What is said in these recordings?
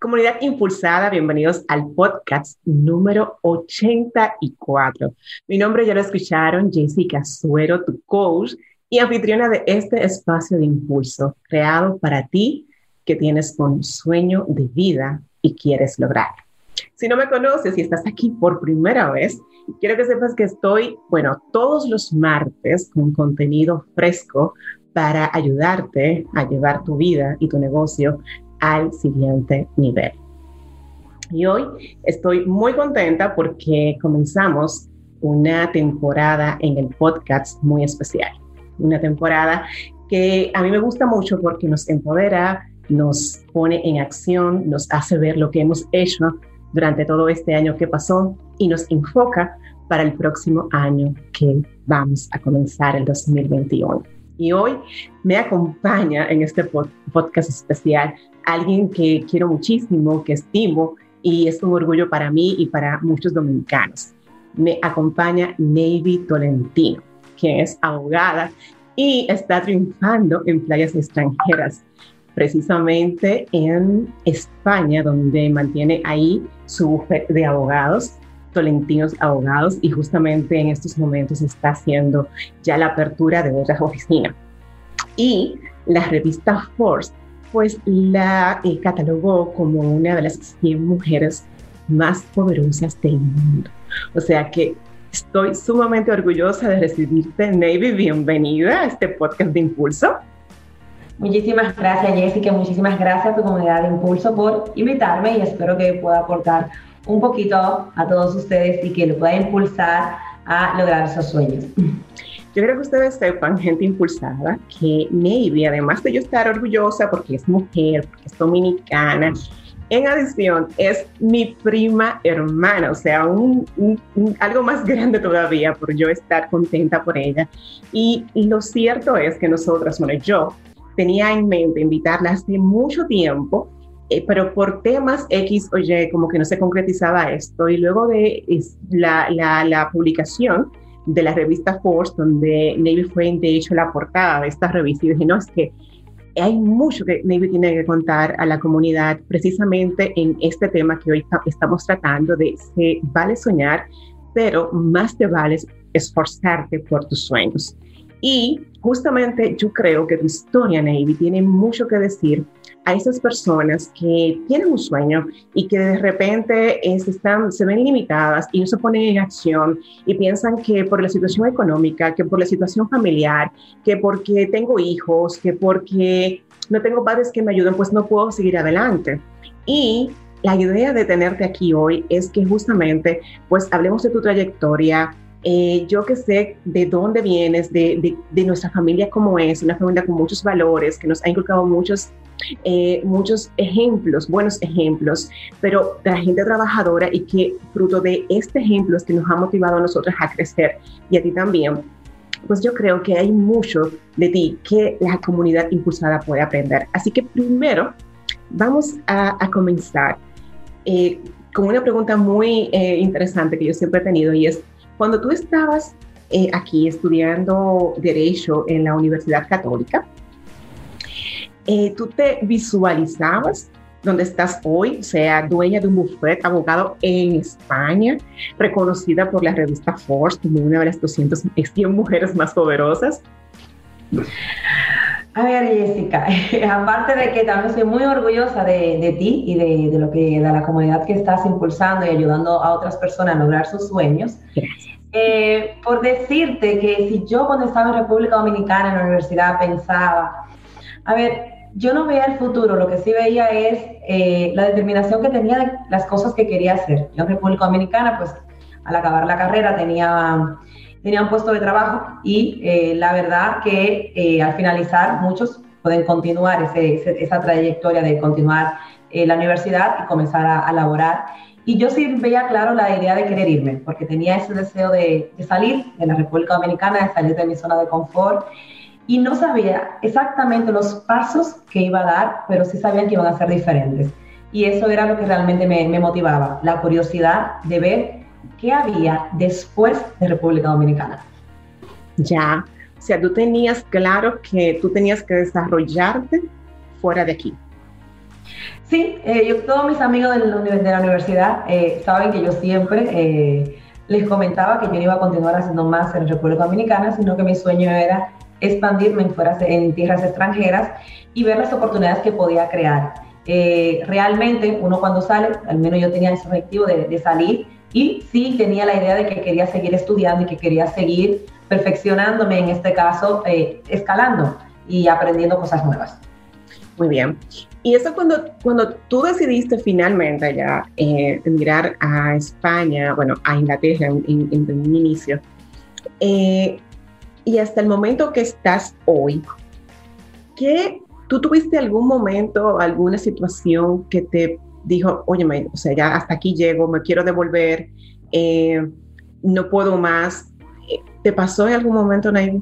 Comunidad Impulsada, bienvenidos al podcast número 84. Mi nombre ya lo escucharon, Jessica Suero, tu coach y anfitriona de este espacio de impulso creado para ti que tienes un sueño de vida y quieres lograr. Si no me conoces y estás aquí por primera vez, quiero que sepas que estoy, bueno, todos los martes con contenido fresco para ayudarte a llevar tu vida y tu negocio al siguiente nivel. Y hoy estoy muy contenta porque comenzamos una temporada en el podcast muy especial. Una temporada que a mí me gusta mucho porque nos empodera, nos pone en acción, nos hace ver lo que hemos hecho durante todo este año que pasó y nos enfoca para el próximo año que vamos a comenzar el 2021. Y hoy me acompaña en este podcast especial alguien que quiero muchísimo, que estimo y es un orgullo para mí y para muchos dominicanos. Me acompaña Navy Tolentino, que es abogada y está triunfando en playas extranjeras, precisamente en España, donde mantiene ahí su bufete de abogados, Tolentinos Abogados, y justamente en estos momentos está haciendo ya la apertura de otras oficinas. Y la revista Force pues la eh, catalogó como una de las 100 mujeres más poderosas del mundo. O sea que estoy sumamente orgullosa de recibirte, Navy. Bienvenida a este podcast de Impulso. Muchísimas gracias, Jessica. Muchísimas gracias a tu comunidad de Impulso por invitarme y espero que pueda aportar un poquito a todos ustedes y que lo pueda impulsar a lograr esos sueños. Yo creo que ustedes sepan, gente impulsada, que Navy, además de yo estar orgullosa porque es mujer, porque es dominicana, en adición es mi prima hermana, o sea, un, algo más grande todavía por yo estar contenta por ella. Y, lo cierto es que nosotras, bueno, yo tenía en mente invitarla hace mucho tiempo, eh, pero por temas X o Y como que no se concretizaba esto. Y luego de la, la, la publicación, de la revista Force, donde Navy fue de hecho la portada de esta revista y dije, no, es que hay mucho que Navy tiene que contar a la comunidad precisamente en este tema que hoy estamos tratando de se vale soñar, pero más te vale esforzarte por tus sueños. Y justamente yo creo que tu historia, Navy, tiene mucho que decir a esas personas que tienen un sueño y que de repente se, están, se ven limitadas y no se ponen en acción y piensan que por la situación económica, que por la situación familiar, que porque tengo hijos, que porque no tengo padres que me ayuden, pues no puedo seguir adelante. Y la idea de tenerte aquí hoy es que justamente pues hablemos de tu trayectoria, eh, yo que sé de dónde vienes, de, de, nuestra familia como es, una familia con muchos valores, que nos ha inculcado muchos, eh, muchos ejemplos, buenos ejemplos, pero de la gente trabajadora y que fruto de este ejemplo es que nos ha motivado a nosotros a crecer y a ti también. Pues yo creo que hay mucho de ti que la comunidad impulsada puede aprender. Así que primero vamos a, comenzar eh, con una pregunta muy interesante que yo siempre he tenido y es, cuando tú estabas eh, aquí estudiando Derecho en la Universidad Católica, eh, ¿tú te visualizabas donde estás hoy, sea dueña de un bufete, abogado en España, reconocida por la revista Force como una de las 200 100 mujeres más poderosas? A ver, Jessica, aparte de que también soy muy orgullosa de, ti y de, de, lo que de la comunidad que estás impulsando y ayudando a otras personas a lograr sus sueños. Eh, por decirte que si yo cuando estaba en República Dominicana en la universidad pensaba, a ver, yo no veía el futuro, lo que sí veía es eh, la determinación que tenía de las cosas que quería hacer. Yo en República Dominicana, pues al acabar la carrera tenía, tenía un puesto de trabajo y eh, la verdad que al finalizar muchos pueden continuar esa trayectoria de continuar la universidad y comenzar a, a laborar Y yo sí veía claro la idea de querer irme, porque tenía ese deseo de, salir de la República Dominicana, de salir de mi zona de confort. Y no sabía exactamente los pasos que iba a dar, pero sí sabía que iban a ser diferentes. Y eso era lo que realmente me, me motivaba, la curiosidad de ver qué había después de República Dominicana. Ya, o sea, tú tenías claro que tú tenías que desarrollarte fuera de aquí. Sí, eh, yo, todos mis amigos de la, de la universidad eh, saben que yo siempre eh, les comentaba que yo no iba a continuar haciendo más en República Dominicana, sino que mi sueño era expandirme en, fuera, en tierras extranjeras y ver las oportunidades que podía crear. realmente uno cuando sale, al menos yo tenía ese objetivo de, de salir y sí tenía la idea de que quería seguir estudiando y que quería seguir perfeccionándome, en este caso, escalando y aprendiendo cosas nuevas. Muy bien. Y eso cuando, cuando tú decidiste finalmente ya eh, emigrar a España, bueno, a Inglaterra en, en, un inicio, eh, y hasta el momento que estás hoy, ¿qué, ¿tú tuviste algún momento, alguna situación que te dijo, oye, o sea, ya hasta aquí llego, me quiero devolver, eh, no puedo más? ¿Te pasó en algún momento, Naive?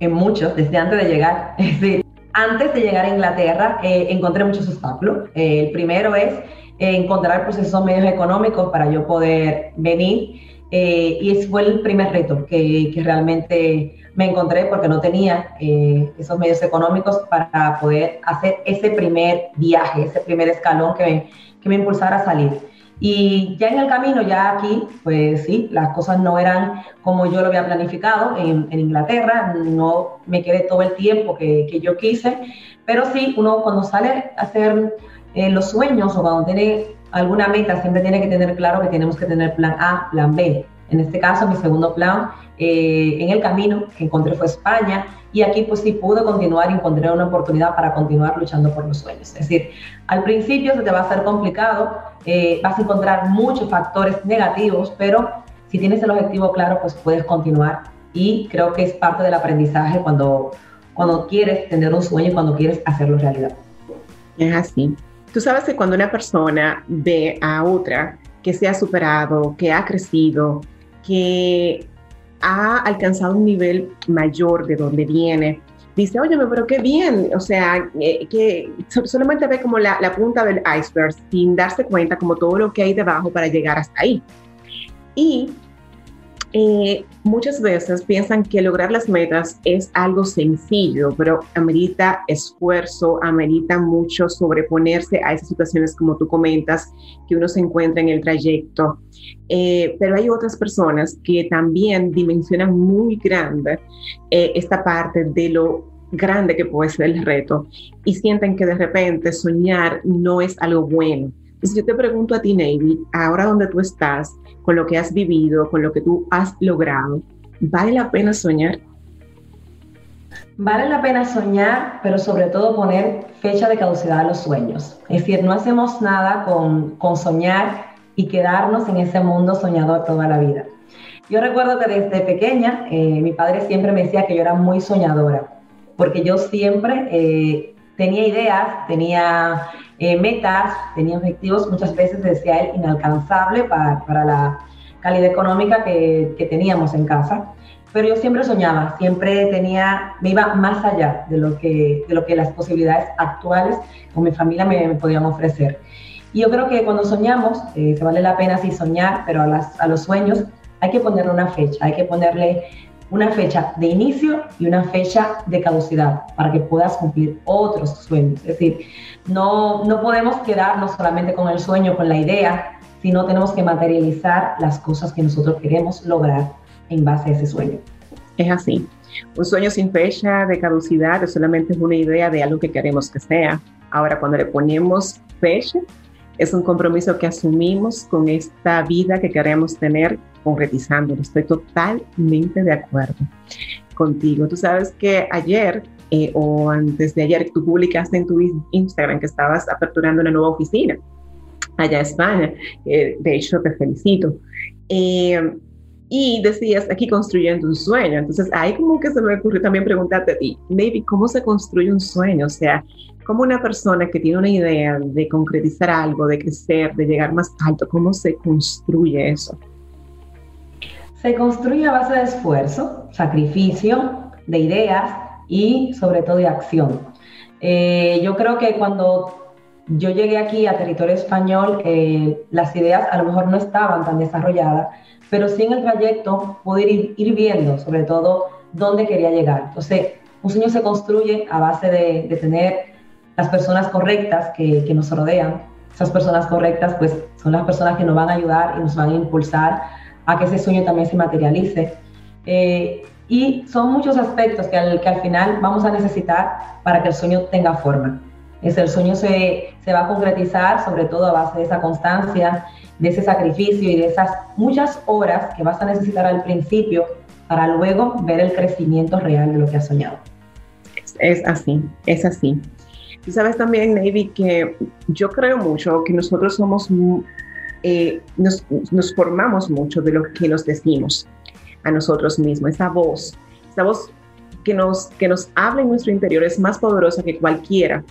En muchos, desde antes de llegar. Sí, antes de llegar a Inglaterra eh, encontré muchos obstáculos. Eh, el primero es eh, encontrar pues, esos medios económicos para yo poder venir y ese fue el primer reto que, que, realmente me encontré porque no tenía esos medios económicos para poder hacer ese primer viaje, ese primer escalón que me, que me impulsara a salir. Y ya en el camino, ya aquí, pues sí, las cosas no eran como yo lo había planificado en, Inglaterra, no me quedé todo el tiempo que, que, yo quise, pero sí, uno cuando sale a hacer eh, los sueños o cuando tiene alguna meta, siempre tiene que tener claro que tenemos que tener plan A, plan B. En este caso, mi segundo plan eh, en el camino que encontré fue España y aquí pues sí pude continuar y encontré una oportunidad para continuar luchando por los sueños. Es decir, al principio se te va a hacer complicado, eh, vas a encontrar muchos factores negativos, pero si tienes el objetivo claro, pues puedes continuar y creo que es parte del aprendizaje cuando, cuando quieres tener un sueño y cuando quieres hacerlo realidad. Es así. Tú sabes que cuando una persona ve a otra que se ha superado, que ha crecido, que ha alcanzado un nivel mayor de donde viene, dice, oye, pero qué bien, o sea, eh, que solamente ve como la, la, punta del iceberg sin darse cuenta como todo lo que hay debajo para llegar hasta ahí. Y eh, muchas veces piensan que lograr las metas es algo sencillo, pero amerita esfuerzo, amerita mucho sobreponerse a esas situaciones como tú comentas, que uno se encuentra en el trayecto. Eh, pero hay otras personas que también dimensionan muy grande eh, esta parte de lo grande que puede ser el reto y sienten que de repente soñar no es algo bueno. Entonces yo te pregunto a ti, Navy, ahora donde tú estás, con lo que has vivido, con lo que tú has logrado, ¿vale la pena soñar? Vale la pena soñar, pero sobre todo poner fecha de caducidad a los sueños. Es decir, no hacemos nada con, con soñar y quedarnos en ese mundo soñador toda la vida. Yo recuerdo que desde pequeña eh, mi padre siempre me decía que yo era muy soñadora, porque yo siempre eh, tenía ideas, tenía eh, metas, tenía objetivos, muchas veces decía él inalcanzable para, para la calidad económica que, que, teníamos en casa. Pero yo siempre soñaba, siempre tenía, me iba más allá de lo que, de lo que las posibilidades actuales con mi familia me, me podían ofrecer. Y yo creo que cuando soñamos, eh, se vale la pena sí soñar, pero a, las, a los sueños hay que ponerle una fecha, hay que ponerle una fecha de inicio y una fecha de caducidad para que puedas cumplir otros sueños. Es decir, no, no podemos quedarnos solamente con el sueño, con la idea, sino tenemos que materializar las cosas que nosotros queremos lograr en base a ese sueño. Es así. Un sueño sin fecha de caducidad solamente es una idea de algo que queremos que sea. Ahora, cuando le ponemos fecha, es un compromiso que asumimos con esta vida que queremos tener concretizándolo. Estoy totalmente de acuerdo contigo. Tú sabes que ayer eh, o antes de ayer tú publicaste en tu Instagram que estabas aperturando una nueva oficina allá en España. Eh, de hecho, te felicito. Eh, Y decías aquí construyendo un sueño. Entonces ahí como que se me ocurrió también preguntarte a ti, ¿cómo se construye un sueño? O sea, ¿cómo una persona que tiene una idea de concretizar algo, de crecer, de llegar más alto, cómo se construye eso? Se construye a base de esfuerzo, sacrificio, de ideas y sobre todo de acción. Eh, yo creo que cuando yo llegué aquí a territorio español, eh, las ideas a lo mejor no estaban tan desarrolladas, pero sí en el trayecto poder ir, viendo sobre todo dónde quería llegar. Entonces, un sueño se construye a base de, tener las personas correctas que, nos rodean. Esas personas correctas, pues, son las personas que nos van a ayudar y nos van a impulsar a que ese sueño también se materialice. Eh, y son muchos aspectos que al, que al final vamos a necesitar para que el sueño tenga forma. Es el sueño se, se va a concretizar sobre todo a base de esa constancia, de ese sacrificio y de esas muchas horas que vas a necesitar al principio para luego ver el crecimiento real de lo que has soñado. Es, así, es así. Tú sabes también, Navy, que yo creo mucho que nosotros somos, eh, nos, nos formamos mucho de lo que nos decimos a nosotros mismos, esa voz, esa voz que nos, que nos habla en nuestro interior es más poderosa que cualquiera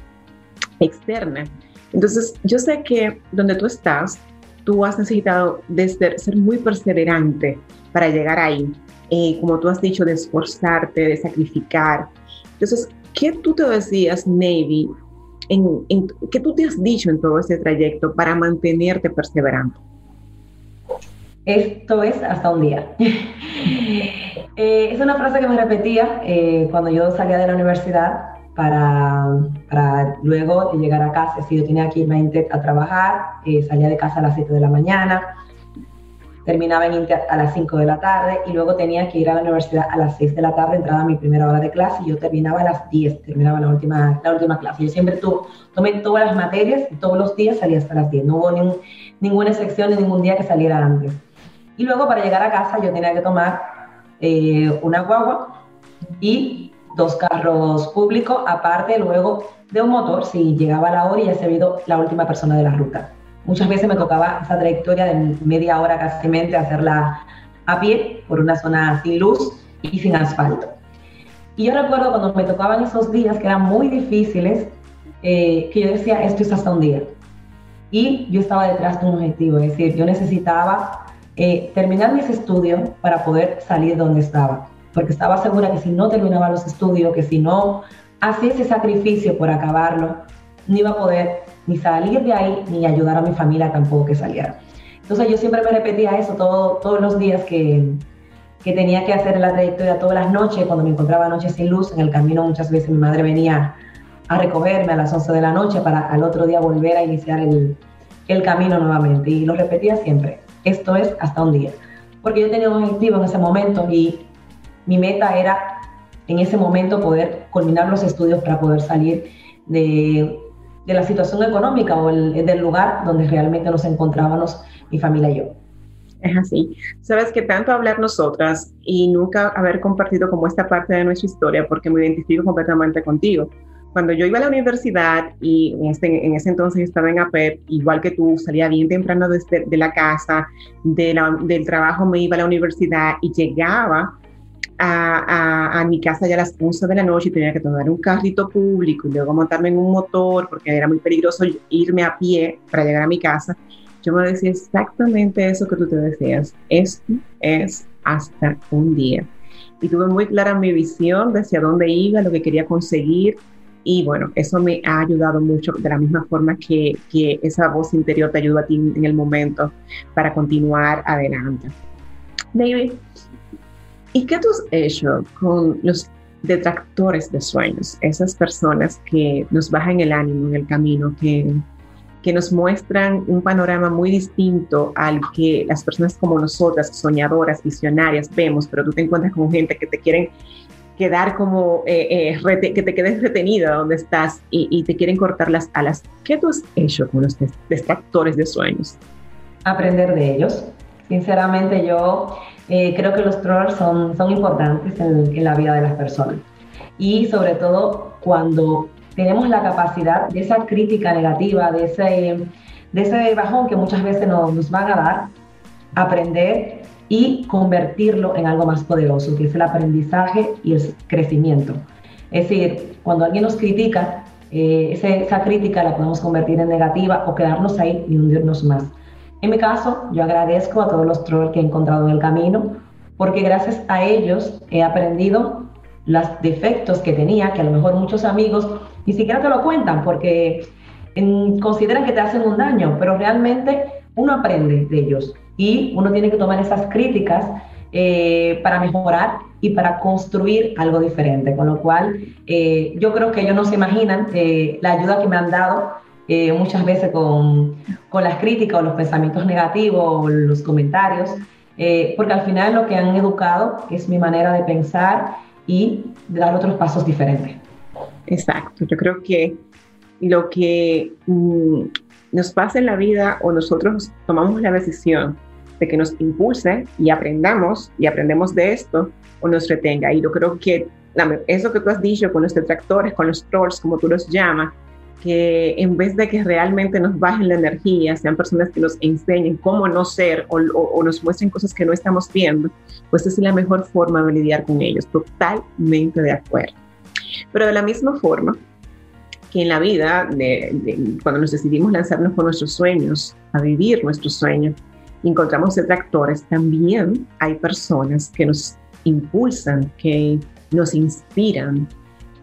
externa. Entonces, yo sé que donde tú estás, tú has necesitado de ser, muy perseverante para llegar ahí. Eh, como tú has dicho, de esforzarte, de sacrificar. Entonces, ¿qué tú te decías, Navy? En, ¿Qué tú te has dicho en todo ese trayecto para mantenerte perseverante? Esto es hasta un día. Eh, es una frase que me repetía eh, cuando yo salía de la universidad para, para luego llegar a casa. Si yo tenía que irme a trabajar, eh, salía de casa a las 7 de la mañana, terminaba en Inter a las 5 de la tarde y luego tenía que ir a la universidad a las 6 de la tarde, entraba a mi primera hora de clase y yo terminaba a las 10, terminaba la última, la última clase. Yo siempre tu, tomé todas las materias y todos los días salía hasta las 10, no hubo ninguna excepción ni ningún día que saliera antes. Y luego para llegar a casa yo tenía que tomar eh, una guagua y dos carros públicos, aparte luego de un motor, si llegaba a la hora y ya se había ido la última persona de la ruta. Muchas veces me tocaba esa trayectoria de media hora casi hacerla a pie por una zona sin luz y sin asfalto. Y yo recuerdo cuando me tocaban esos días que eran muy difíciles, eh, que yo decía, esto es hasta un día. Y yo estaba detrás de un objetivo, es decir, yo necesitaba eh, terminar mis estudios para poder salir donde estaba porque estaba segura que si no terminaba los estudios, que si no hacía ese sacrificio por acabarlo, no iba a poder ni salir de ahí ni ayudar a mi familia tampoco que saliera. Entonces yo siempre me repetía eso todo, todos los días que, que tenía que hacer la trayectoria, todas las noches, cuando me encontraba noches sin luz, en el camino muchas veces mi madre venía a recogerme a las 11 de la noche para al otro día volver a iniciar el, el camino nuevamente. Y lo repetía siempre, esto es hasta un día. Porque yo tenía un objetivo en ese momento y mi meta era en ese momento poder culminar los estudios para poder salir de, la situación económica o del lugar donde realmente nos encontrábamos mi familia y yo. Es así. Sabes que tanto hablar nosotras y nunca haber compartido como esta parte de nuestra historia, porque me identifico completamente contigo. Cuando yo iba a la universidad y en, este, en ese entonces estaba en APEP, igual que tú, salía bien temprano desde, de la casa, de del trabajo me iba a la universidad y llegaba a, mi casa ya a las 11 de la noche y tenía que tomar un carrito público y luego montarme en un motor porque era muy peligroso irme a pie para llegar a mi casa, yo me decía exactamente eso que tú te decías. Esto es hasta un día. Y tuve muy clara mi visión de hacia dónde iba, lo que quería conseguir. Y bueno, eso me ha ayudado mucho de la misma forma que, que esa voz interior te ayuda a ti en el momento para continuar adelante. David, ¿Y qué tú has hecho con los detractores de sueños? Esas personas que nos bajan el ánimo en el camino, que, que nos muestran un panorama muy distinto al que las personas como nosotras, soñadoras, visionarias, vemos, pero tú te encuentras con gente que te quieren quedar como, eh, eh, que te quedes retenida donde estás y, y, te quieren cortar las alas. ¿Qué tú has hecho con los detractores de sueños? Aprender de ellos. Sinceramente yo eh, creo que los trolls son, son importantes en, la vida de las personas. Y sobre todo cuando tenemos la capacidad de esa crítica negativa, de ese, de ese bajón que muchas veces nos, nos van a dar, aprender y convertirlo en algo más poderoso, que es el aprendizaje y el crecimiento. Es decir, cuando alguien nos critica, eh, esa crítica la podemos convertir en negativa o quedarnos ahí y hundirnos más. En mi caso, yo agradezco a todos los trolls que he encontrado en el camino, porque gracias a ellos he aprendido los defectos que tenía, que a lo mejor muchos amigos ni siquiera te lo cuentan porque consideran que te hacen un daño, pero realmente uno aprende de ellos y uno tiene que tomar esas críticas eh, para mejorar y para construir algo diferente. Con lo cual, eh, yo creo que ellos no se imaginan eh, la ayuda que me han dado muchas veces con, con, las críticas o los pensamientos negativos o los comentarios, porque al final lo que han educado es mi manera de pensar y dar otros pasos diferentes. Exacto, yo creo que lo que mm, nos pasa en la vida o nosotros tomamos la decisión de que nos impulse y aprendamos y aprendemos de esto o nos retenga. Y yo creo que eso que tú has dicho con los detractores, con los trolls, como tú los llamas, que en vez de que realmente nos bajen la energía, sean personas que nos enseñen cómo no ser o, o, nos muestren cosas que no estamos viendo, pues es la mejor forma de lidiar con ellos, totalmente de acuerdo. Pero de la misma forma que en la vida, cuando nos decidimos lanzarnos por nuestros sueños, a vivir nuestros sueños, encontramos detractores, también hay personas que nos impulsan, que nos inspiran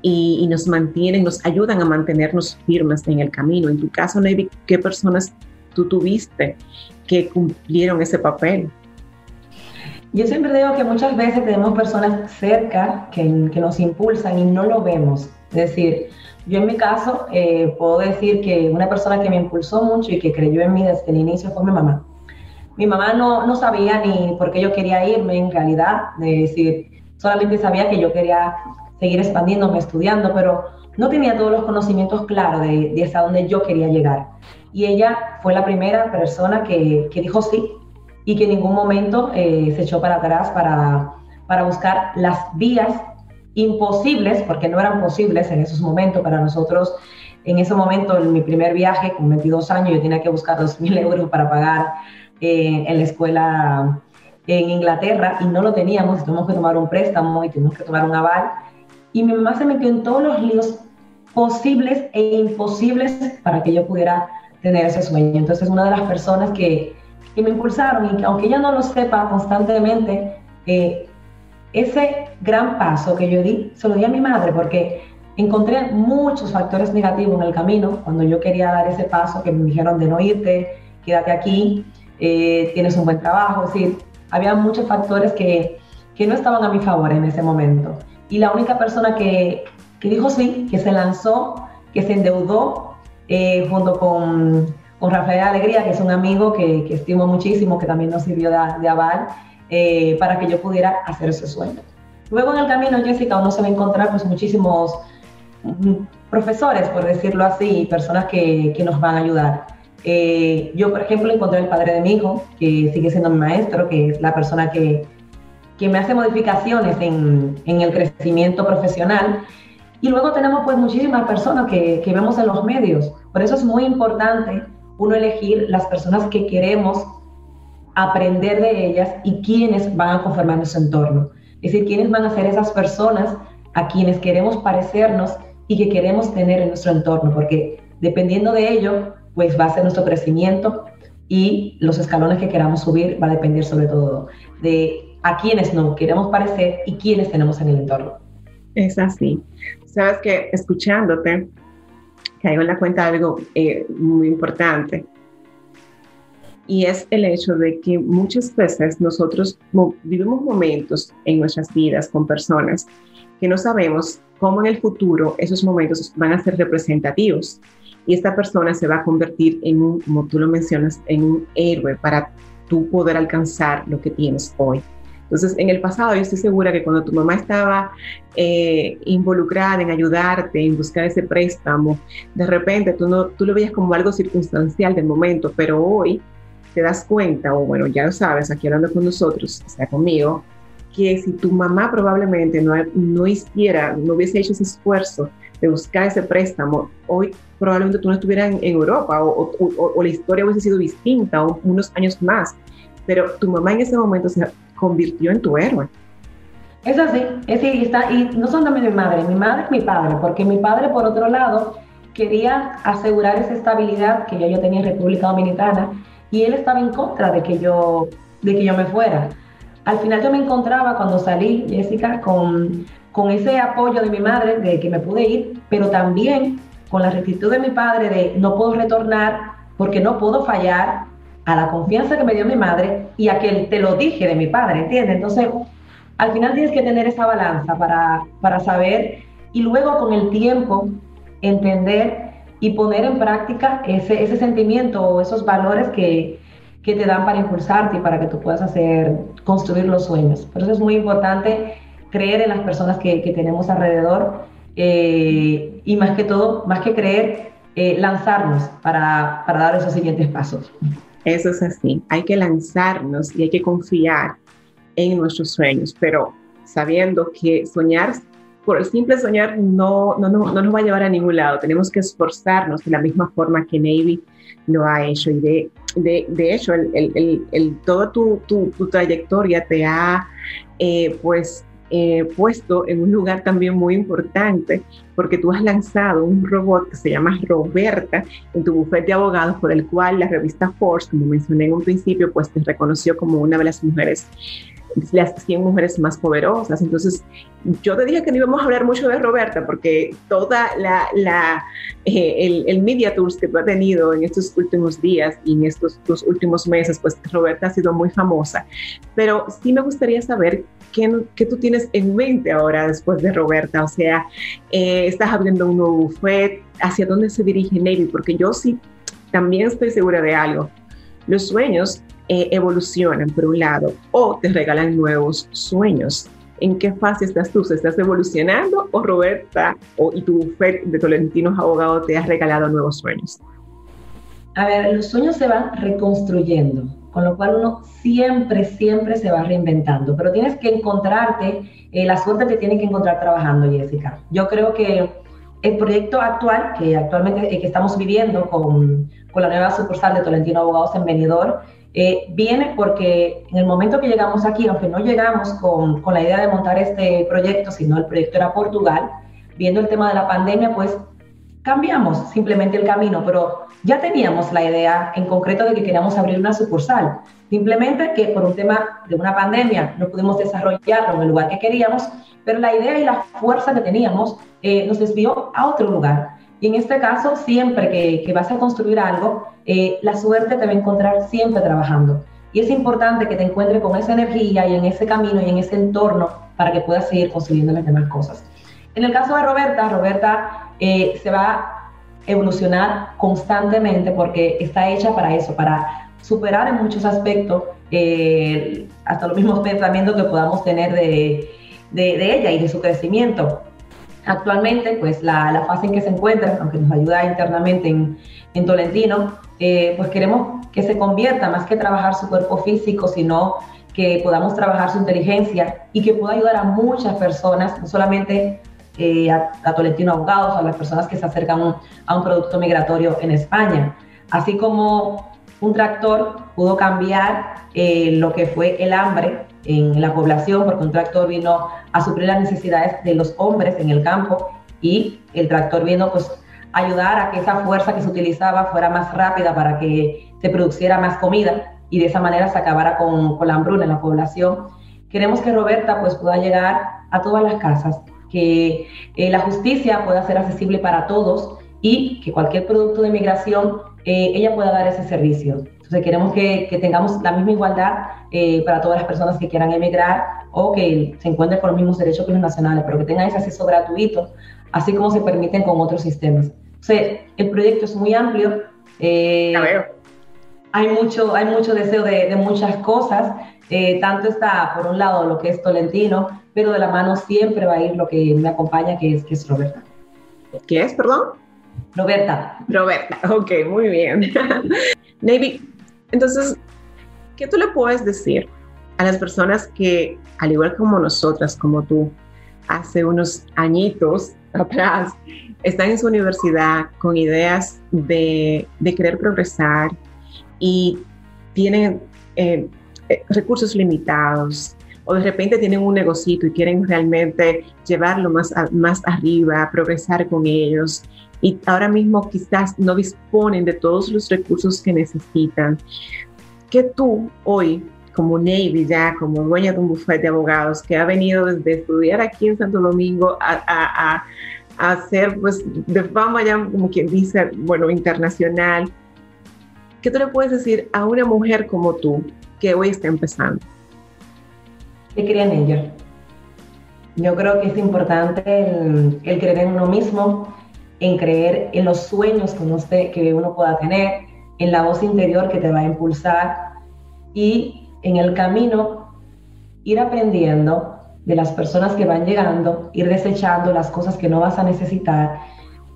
y, nos mantienen, nos ayudan a mantenernos firmes en el camino. En tu caso, Navy, ¿qué personas tú tuviste que cumplieron ese papel? Yo siempre digo que muchas veces tenemos personas cerca que, que nos impulsan y no lo vemos. Es decir, yo en mi caso eh, puedo decir que una persona que me impulsó mucho y que creyó en mí desde el inicio fue mi mamá. Mi mamá no, no sabía ni por qué yo quería irme en realidad, es decir, solamente sabía que yo quería seguir expandiéndome, estudiando, pero no tenía todos los conocimientos claros de, de hasta dónde yo quería llegar. Y ella fue la primera persona que, que dijo sí y que en ningún momento eh, se echó para atrás para, para buscar las vías imposibles, porque no eran posibles en esos momentos para nosotros. En ese momento, en mi primer viaje, con 22 años, yo tenía que buscar 2.000 euros para pagar eh, en la escuela en Inglaterra y no lo teníamos, tuvimos que tomar un préstamo y tuvimos que tomar un aval. Y mi mamá se metió en todos los líos posibles e imposibles para que yo pudiera tener ese sueño. Entonces, una de las personas que, que me impulsaron y que aunque ella no lo sepa constantemente, eh, ese gran paso que yo di, se lo di a mi madre porque encontré muchos factores negativos en el camino cuando yo quería dar ese paso que me dijeron de no irte, quédate aquí, eh, tienes un buen trabajo, es decir, había muchos factores que, que, no estaban a mi favor en ese momento. Y la única persona que, que dijo sí, que se lanzó, que se endeudó eh, junto con, con, Rafael Alegría, que es un amigo que, que estimo muchísimo, que también nos sirvió de, de aval, eh, para que yo pudiera hacer ese sueño. Luego en el camino, Jessica, uno se va a encontrar pues muchísimos profesores, por decirlo así, personas que, que nos van a ayudar. Eh, yo, por ejemplo, encontré el padre de mi hijo, que sigue siendo mi maestro, que es la persona que, que me hace modificaciones en, en, el crecimiento profesional. Y luego tenemos pues muchísimas personas que, que vemos en los medios. Por eso es muy importante uno elegir las personas que queremos aprender de ellas y quiénes van a conformar nuestro entorno. Es decir, quiénes van a ser esas personas a quienes queremos parecernos y que queremos tener en nuestro entorno, porque dependiendo de ello, pues va a ser nuestro crecimiento y los escalones que queramos subir va a depender sobre todo de a quienes no queremos parecer y quiénes tenemos en el entorno. Es así. Sabes que escuchándote, caigo en la cuenta de algo eh, muy importante y es el hecho de que muchas veces nosotros vivimos momentos en nuestras vidas con personas que no sabemos cómo en el futuro esos momentos van a ser representativos y esta persona se va a convertir en un, como tú lo mencionas, en un héroe para tú poder alcanzar lo que tienes hoy. Entonces, en el pasado yo estoy segura que cuando tu mamá estaba eh, involucrada en ayudarte, en buscar ese préstamo, de repente tú, no, tú lo veías como algo circunstancial del momento, pero hoy te das cuenta, o bueno, ya lo sabes, aquí hablando con nosotros, está conmigo, que si tu mamá probablemente no, no hiciera, no hubiese hecho ese esfuerzo de buscar ese préstamo, hoy probablemente tú no estuvieras en, Europa o, o, la historia hubiese sido distinta o unos años más. pero tu mamá en ese momento se convirtió en tu héroe. Es así, es así, está, y no solamente mi madre, mi madre es mi padre, porque mi padre, por otro lado, quería asegurar esa estabilidad que yo, yo tenía en República Dominicana y él estaba en contra de que yo, de que yo me fuera. Al final yo me encontraba cuando salí, Jessica, con, con ese apoyo de mi madre de que me pude ir, pero también con la rectitud de mi padre de no puedo retornar porque no puedo fallar a la confianza que me dio mi madre y a que te lo dije de mi padre, ¿entiendes? Entonces, al final tienes que tener esa balanza para, para saber y luego con el tiempo entender y poner en práctica ese, ese sentimiento o esos valores que, que, te dan para impulsarte y para que tú puedas hacer, construir los sueños. Por eso es muy importante creer en las personas que, que tenemos alrededor eh, y más que todo, más que creer, eh, lanzarnos para, para dar esos siguientes pasos. Eso es así, hay que lanzarnos y hay que confiar en nuestros sueños, pero sabiendo que soñar por el simple soñar no, no, no, no, nos va a llevar a ningún lado. Tenemos que esforzarnos de la misma forma que Navy lo ha hecho. Y de, de, de hecho, el, el, el, toda tu, tu, tu, trayectoria te ha eh, pues, eh, puesto en un lugar también muy importante porque tú has lanzado un robot que se llama Roberta en tu bufete de abogados por el cual la revista Force, como mencioné en un principio, pues te reconoció como una de las mujeres las 100 mujeres más poderosas. Entonces, yo te dije que no íbamos a hablar mucho de Roberta, porque toda la, eh, el, el, media tours que tú has tenido en estos últimos días y en estos últimos meses, pues Roberta ha sido muy famosa. Pero sí me gustaría saber qué, qué tú tienes en mente ahora después de Roberta. O sea, eh, estás abriendo un nuevo buffet, ¿hacia dónde se dirige Navy? Porque yo sí también estoy segura de algo. Los sueños eh, evolucionan por un lado o te regalan nuevos sueños. ¿En qué fase estás tú? ¿Estás evolucionando o Roberta o, y tu bufete de Tolentinos Abogados te has regalado nuevos sueños? A ver, los sueños se van reconstruyendo, con lo cual uno siempre, siempre se va reinventando, pero tienes que encontrarte, eh, la suerte te tiene que encontrar trabajando, Jessica. Yo creo que el proyecto actual, que actualmente eh, que estamos viviendo con, con la nueva sucursal de Tolentino Abogados en Benidorm, eh, viene porque en el momento que llegamos aquí, aunque no llegamos con, con, la idea de montar este proyecto, sino el proyecto era Portugal, viendo el tema de la pandemia, pues cambiamos simplemente el camino, pero ya teníamos la idea en concreto de que queríamos abrir una sucursal. Simplemente que por un tema de una pandemia no pudimos desarrollarlo en el lugar que queríamos, pero la idea y la fuerza que teníamos eh, nos desvió a otro lugar. Y en este caso, siempre que, que vas a construir algo, eh, la suerte te va a encontrar siempre trabajando. Y es importante que te encuentres con esa energía y en ese camino y en ese entorno para que puedas seguir construyendo las demás cosas. En el caso de Roberta, Roberta eh, se va a evolucionar constantemente porque está hecha para eso, para superar en muchos aspectos eh, hasta los mismos pensamientos que podamos tener de, de, de ella y de su crecimiento. Actualmente, pues la, la, fase en que se encuentra, aunque nos ayuda internamente en, en Tolentino, eh, pues queremos que se convierta más que trabajar su cuerpo físico, sino que podamos trabajar su inteligencia y que pueda ayudar a muchas personas, no solamente eh, a, a, Tolentino Abogados, a las personas que se acercan a un producto migratorio en España. Así como un tractor pudo cambiar eh, lo que fue el hambre en la población, porque un tractor vino a suplir las necesidades de los hombres en el campo y el tractor vino pues ayudar a que esa fuerza que se utilizaba fuera más rápida para que se produciera más comida y de esa manera se acabara con, con la hambruna en la población. Queremos que Roberta pues pueda llegar a todas las casas, que eh, la justicia pueda ser accesible para todos y que cualquier producto de migración eh, ella pueda dar ese servicio. Entonces queremos que, que tengamos la misma igualdad eh, para todas las personas que quieran emigrar o que se encuentren con los mismos derechos que los nacionales, pero que tengan ese acceso gratuito, así como se permiten con otros sistemas. Entonces, el proyecto es muy amplio. Eh, hay mucho, hay mucho deseo de, de muchas cosas. Eh, tanto está, por un lado, lo que es Tolentino, pero de la mano siempre va a ir lo que me acompaña, que es, que es Roberta. ¿Qué es, perdón? Roberta. Roberta, ok, muy bien. Navy, entonces, ¿qué tú le puedes decir a las personas que, al igual como nosotras, como tú, hace unos añitos atrás, están en su universidad con ideas de, querer progresar y tienen, eh, eh, recursos limitados, o de repente tienen un negocito y quieren realmente llevarlo más, más arriba, progresar con ellos y ahora mismo quizás no disponen de todos los recursos que necesitan, que tú hoy como Navy ya, como dueña de un bufete de abogados que ha venido desde estudiar aquí en Santo Domingo a, a, a hacer pues de fama ya como quien dice, bueno, internacional, ¿qué tú le puedes decir a una mujer como tú que hoy está empezando? Que crea en ella. Yo creo que es importante el, el creer en uno mismo, en creer en los sueños que uno, que uno pueda tener, en la voz interior que te va a impulsar y en el camino ir aprendiendo de las personas que van llegando, ir desechando las cosas que no vas a necesitar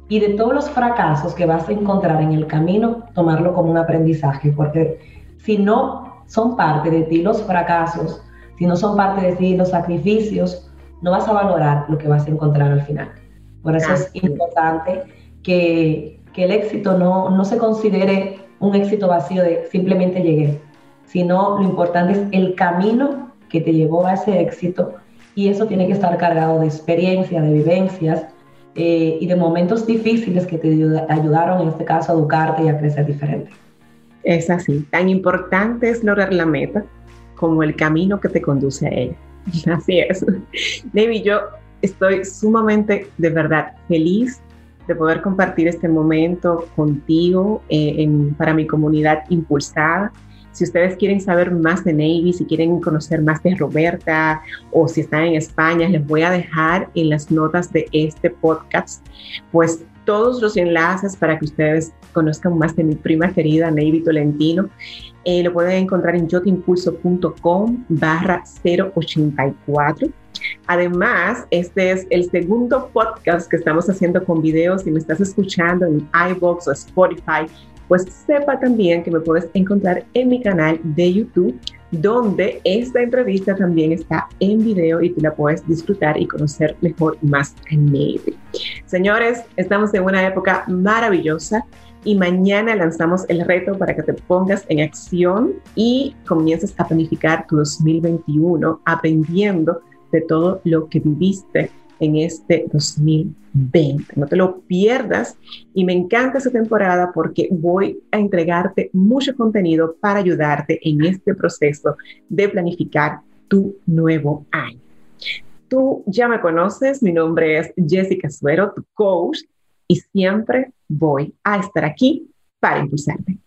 y de todos los fracasos que vas a encontrar en el camino, tomarlo como un aprendizaje, porque si no son parte de ti los fracasos, si no son parte de ti los sacrificios, no vas a valorar lo que vas a encontrar al final. Por eso es importante que, el éxito no, no se considere un éxito vacío de simplemente llegué, sino lo importante es el camino que te llevó a ese éxito y eso tiene que estar cargado de experiencia, de vivencias eh, y de momentos difíciles que te ayudaron, en este caso, a educarte y a crecer diferente. Es así, tan importante es lograr la meta como el camino que te conduce a ella. Así es. David, yo estoy sumamente, de verdad, feliz de poder compartir este momento contigo eh, para mi comunidad impulsada. Si ustedes quieren saber más de Navy, si quieren conocer más de Roberta o si están en España, les voy a dejar en las notas de este podcast, pues todos los enlaces para que ustedes conozcan más de mi prima querida Navy Tolentino. Eh, lo pueden encontrar en yotimpulso.com barra 084. Además, este es el segundo podcast que estamos haciendo con videos. Si me estás escuchando en iBox o Spotify, pues sepa también que me puedes encontrar en mi canal de YouTube, donde esta entrevista también está en video y tú la puedes disfrutar y conocer mejor más en Navy. Señores, estamos en una época maravillosa y mañana lanzamos el reto para que te pongas en acción y comiences a planificar tu 2021 aprendiendo de todo lo que viviste en este 2020. No te lo pierdas y me encanta esa temporada porque voy a entregarte mucho contenido para ayudarte en este proceso de planificar tu nuevo año. Tú ya me conoces, mi nombre es Jessica Suero, tu coach, y siempre voy a estar aquí para impulsarte.